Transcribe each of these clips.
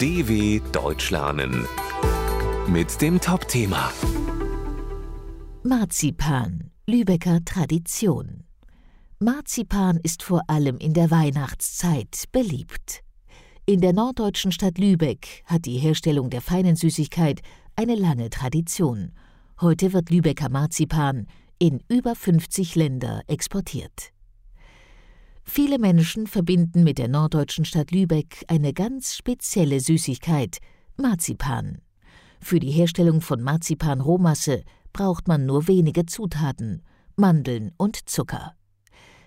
DW Deutsch lernen mit dem Top-Thema Marzipan, Lübecker Tradition. Marzipan ist vor allem in der Weihnachtszeit beliebt. In der norddeutschen Stadt Lübeck hat die Herstellung der feinen Süßigkeit eine lange Tradition. Heute wird Lübecker Marzipan in über 50 Länder exportiert. Viele Menschen verbinden mit der norddeutschen Stadt Lübeck eine ganz spezielle Süßigkeit, Marzipan. Für die Herstellung von Marzipan-Rohmasse braucht man nur wenige Zutaten, Mandeln und Zucker.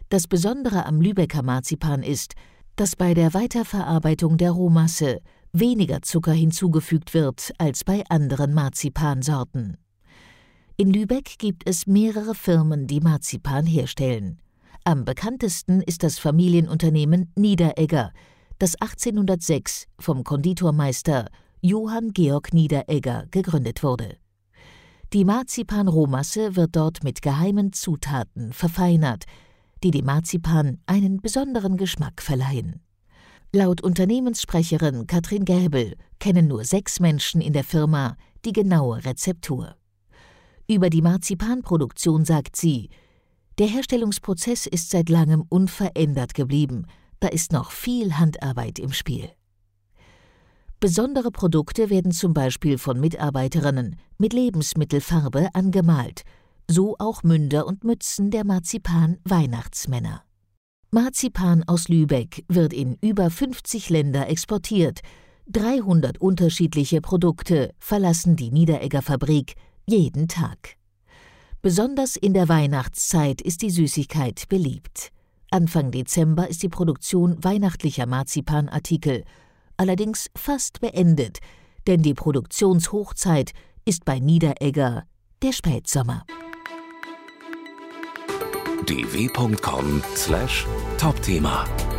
Das Besondere am Lübecker Marzipan ist, dass bei der Weiterverarbeitung der Rohmasse weniger Zucker hinzugefügt wird als bei anderen Marzipansorten. In Lübeck gibt es mehrere Firmen, die Marzipan herstellen. Am bekanntesten ist das Familienunternehmen Niederegger, das 1806 vom Konditormeister Johann Georg Niederegger gegründet wurde. Die Marzipan-Rohmasse wird dort mit geheimen Zutaten verfeinert, die dem Marzipan einen besonderen Geschmack verleihen. Laut Unternehmenssprecherin Katrin Gäbel kennen nur sechs Menschen in der Firma die genaue Rezeptur. Über die Marzipanproduktion sagt sie, der Herstellungsprozess ist seit langem unverändert geblieben, da ist noch viel Handarbeit im Spiel. Besondere Produkte werden zum Beispiel von Mitarbeiterinnen mit Lebensmittelfarbe angemalt, so auch Münder und Mützen der Marzipan-Weihnachtsmänner. Marzipan aus Lübeck wird in über 50 Länder exportiert. 300 unterschiedliche Produkte verlassen die Niederegger Fabrik jeden Tag. Besonders in der Weihnachtszeit ist die Süßigkeit beliebt. Anfang Dezember ist die Produktion weihnachtlicher Marzipanartikel allerdings fast beendet, denn die Produktionshochzeit ist bei Niederegger der Spätsommer. dw.com/topthema